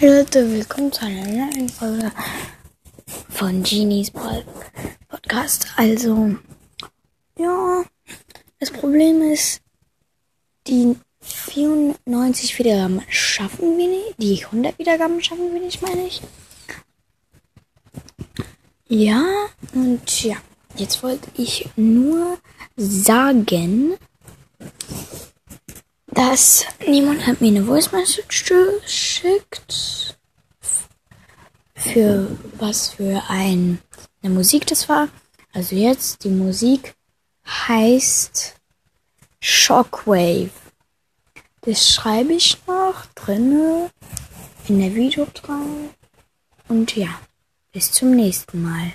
Hey Leute, willkommen zu einer neuen Folge von Genies Pod Podcast. Also, ja, das Problem ist, die 94 Wiedergaben schaffen wir nicht. Die 100 Wiedergaben schaffen wir nicht, meine ich. Ja, und ja, jetzt wollte ich nur sagen, dass niemand hat mir eine Voice Message geschickt. Für was für ein, eine Musik das war. Also jetzt, die Musik heißt Shockwave. Das schreibe ich noch drinne in der Video. Und ja, bis zum nächsten Mal.